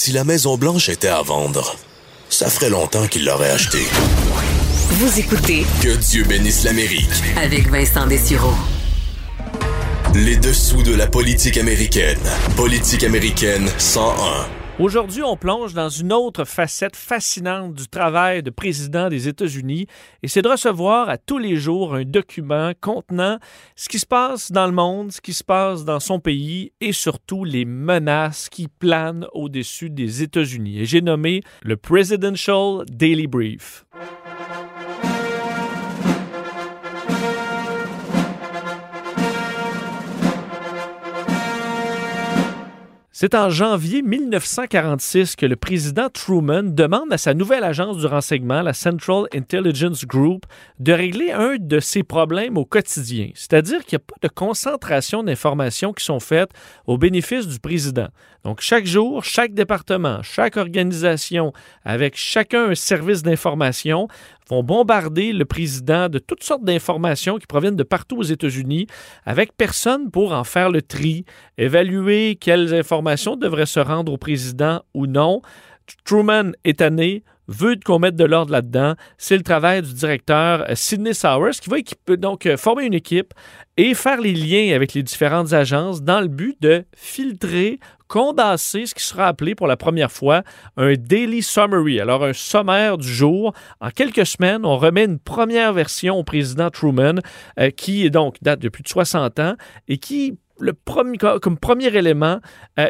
Si la Maison Blanche était à vendre, ça ferait longtemps qu'il l'aurait achetée. Vous écoutez Que Dieu bénisse l'Amérique. avec Vincent Dessureau. Les dessous de la politique américaine. Politique américaine 101. Aujourd'hui, on plonge dans une autre facette fascinante du travail de président des États-Unis et c'est de recevoir à tous les jours un document contenant ce qui se passe dans le monde, ce qui se passe dans son pays et surtout les menaces qui planent au-dessus des États-Unis. Et j'ai nommé le Presidential Daily Brief. C'est en janvier 1946 que le président Truman demande à sa nouvelle agence du renseignement, la Central Intelligence Group, de régler un de ses problèmes au quotidien, c'est-à-dire qu'il n'y a pas de concentration d'informations qui sont faites au bénéfice du président. Donc chaque jour, chaque département, chaque organisation, avec chacun un service d'information, vont bombarder le président de toutes sortes d'informations qui proviennent de partout aux États-Unis, avec personne pour en faire le tri, évaluer quelles informations devraient se rendre au président ou non. Truman est tanné, veut qu'on mette de l'ordre là-dedans. C'est le travail du directeur euh, Sidney Sowers qui va donc euh, former une équipe et faire les liens avec les différentes agences dans le but de filtrer, condenser ce qui sera appelé pour la première fois un daily summary, alors un sommaire du jour. En quelques semaines, on remet une première version au président Truman euh, qui donc date de plus de 60 ans et qui le premier, comme premier élément,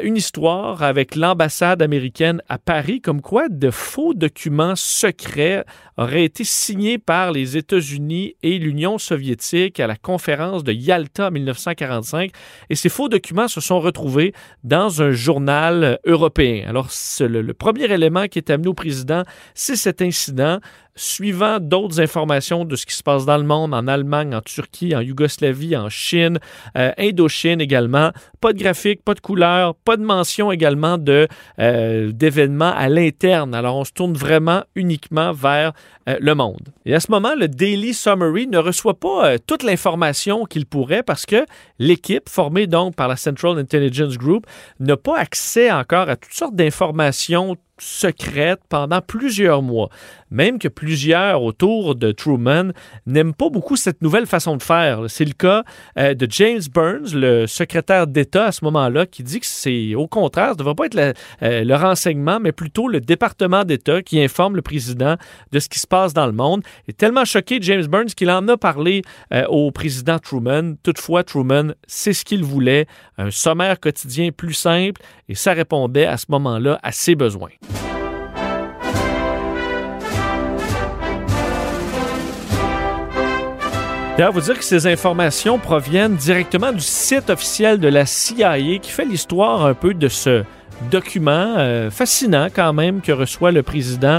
une histoire avec l'ambassade américaine à Paris, comme quoi de faux documents secrets auraient été signés par les États-Unis et l'Union soviétique à la conférence de Yalta en 1945. Et ces faux documents se sont retrouvés dans un journal européen. Alors, le premier élément qui est amené au président, c'est cet incident suivant d'autres informations de ce qui se passe dans le monde, en Allemagne, en Turquie, en Yougoslavie, en Chine, euh, Indochine également. Pas de graphique, pas de couleur, pas de mention également de, euh, d'événements à l'interne. Alors, on se tourne vraiment uniquement vers euh, le monde. Et à ce moment, le Daily Summary ne reçoit pas euh, toute l'information qu'il pourrait parce que l'équipe, formée donc par la Central Intelligence Group, n'a pas accès encore à toutes sortes d'informations secrètes pendant plusieurs mois. Même que plusieurs autour de Truman n'aiment pas beaucoup cette nouvelle façon de faire. C'est le cas euh, de James Burns, le secrétaire d'État à ce moment-là, qui dit que c'est au contraire, ce ne devrait pas être euh, le renseignement, mais plutôt le département d'État qui informe le président de ce qui se passe dans le monde. Il est tellement choqué, James Burns, qu'il en a parlé euh, au président Truman. Toutefois, Truman, c'est ce qu'il voulait, un sommaire quotidien plus simple, et ça répondait à ce moment-là à ses besoins. D'ailleurs, vous dire que ces informations proviennent directement du site officiel de la CIA qui fait l'histoire un peu de ce document euh, fascinant quand même que reçoit le président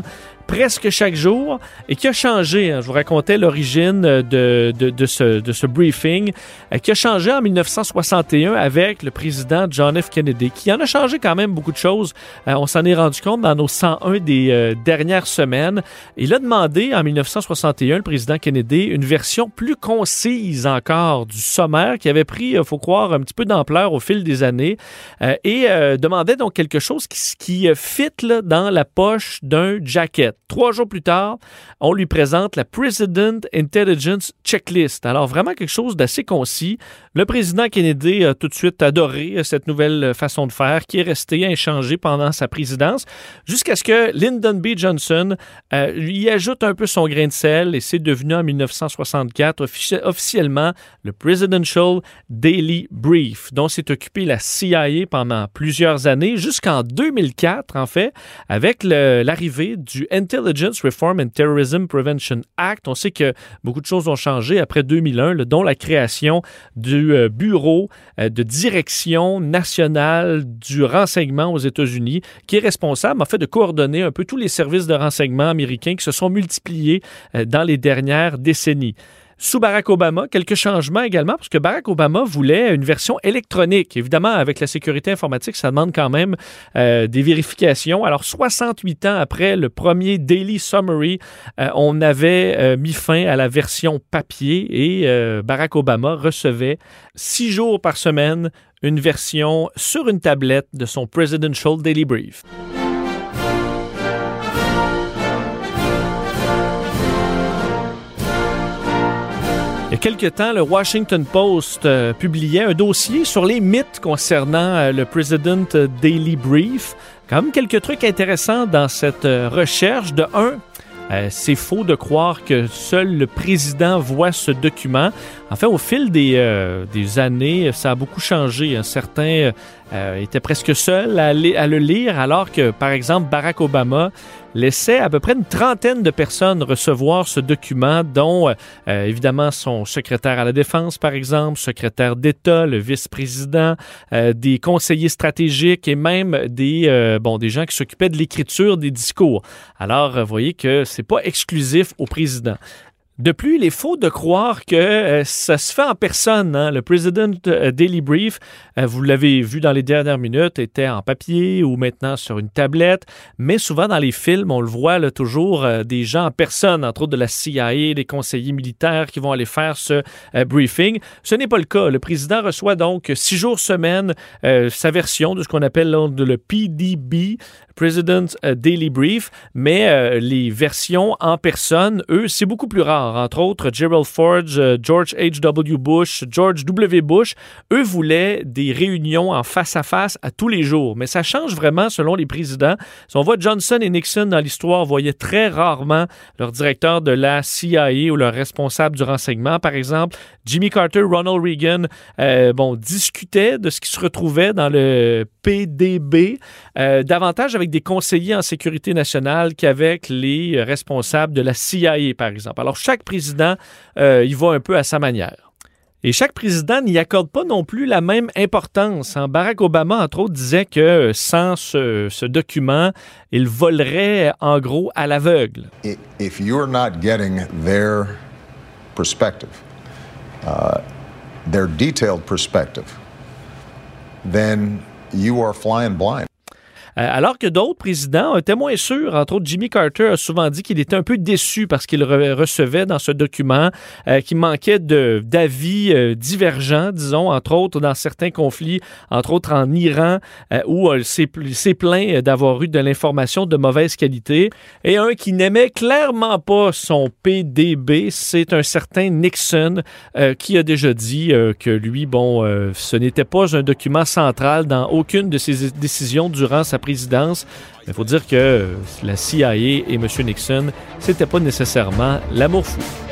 presque chaque jour et qui a changé. hein. je vous racontais l'origine euh, de, de, de ce, de ce briefing, euh, qui a changé en 1961 avec le président John F. Kennedy, qui en a changé quand même beaucoup de choses. Euh, on s'en est rendu compte dans nos 101 des dernières semaines. Il a demandé en 1961, le président Kennedy, une version plus concise encore du sommaire qui avait pris, il faut croire, un petit peu d'ampleur au fil des années et demandait donc quelque chose qui, qui fit là, dans la poche d'un jacket. Trois jours plus tard, on lui présente la President Intelligence Checklist. Alors vraiment quelque chose d'assez concis. Le président Kennedy a tout de suite adoré euh, cette nouvelle euh, façon de faire qui est restée inchangée pendant sa présidence jusqu'à ce que Lyndon B. Johnson euh, y ajoute un peu son grain de sel et c'est devenu en 1964 offici- officiellement le Presidential Daily Brief, dont s'est occupé la CIA pendant plusieurs années, jusqu'en 2004 en fait, avec l'arrivée du Intelligence Reform and Terrorism Prevention Act. On sait que beaucoup de choses ont changé après 2001, là, dont la création du euh, Bureau euh, de direction nationale du renseignement aux États-Unis, qui est responsable en fait de coordonner un peu tous les services de renseignement américains qui se sont multipliés euh, dans les dernières décennies. Sous Barack Obama, quelques changements également, parce que Barack Obama voulait une version électronique. Évidemment, avec la sécurité informatique, ça demande quand même euh, des vérifications. Alors, 68 ans après le premier Daily Summary, euh, on avait euh, mis fin à la version papier et Barack Obama recevait six jours par semaine une version sur une tablette de son Presidential Daily Brief. Quelque temps, le Washington Post euh, publiait un dossier sur les mythes concernant euh, le President Daily Brief. Quand même quelques trucs intéressants dans cette euh, recherche. De un, c'est faux de croire que seul le président voit ce document. En fait, au fil des, des années, ça a beaucoup changé. Certains étaient presque seuls à, le lire, alors que, par exemple, Barack Obama laissait à peu près une trentaine de personnes recevoir ce document, dont euh, évidemment son secrétaire à la défense, par exemple, secrétaire d'État, le vice-président, euh, des conseillers stratégiques et même des, euh, bon, des gens qui s'occupaient de l'écriture des discours. Alors, voyez que c'est pas exclusif au président. De plus, il est faux de croire que euh, ça se fait en personne. Hein. Le President euh, Daily Brief, euh, vous l'avez vu dans les dernières minutes, était en papier ou maintenant sur une tablette, mais souvent dans les films, on le voit toujours des gens en personne, entre autres de la CIA, des conseillers militaires qui vont aller faire ce briefing. Ce n'est pas le cas. Le président reçoit donc six jours semaine sa version de ce qu'on appelle le PDB, President's Daily Brief, mais les versions en personne, eux, c'est beaucoup plus rare entre autres Gerald Ford, euh, George H.W. Bush, George W. Bush, eux voulaient des réunions en face à face à tous les jours. Mais ça change vraiment selon les présidents. Si on voit Johnson et Nixon dans l'histoire, voyaient très rarement leur directeur de la CIA ou leur responsable du renseignement, par exemple. Jimmy Carter, Ronald Reagan, euh, bon, discutaient de ce qui se retrouvait dans le PDB, euh, davantage avec des conseillers en sécurité nationale qu'avec les responsables de la CIA, par exemple. Alors, chaque président euh, il va un peu à sa manière. Et chaque président n'y accorde pas non plus la même importance. Hein. Barack Obama, entre autres, disait que sans ce, document, il volerait en gros à l'aveugle. If you're not getting their perspective, uh, perspective, then you are flying. Euh, alors que d'autres présidents étaient moins sûrs. Entre autres, Jimmy Carter a souvent dit qu'il était un peu déçu parce qu'il recevait dans ce document euh, qu'il manquait d'avis euh, divergents, disons, entre autres dans certains conflits, entre autres en Iran, où il s'est plaint d'avoir eu de l'information de mauvaise qualité. Et un qui n'aimait clairement pas son PDB, c'est un certain Nixon qui a déjà dit que lui, bon, ce n'était pas un document central dans aucune de ses décisions durant sa Il faut dire que la CIA et M. Nixon, c'était pas nécessairement l'amour fou.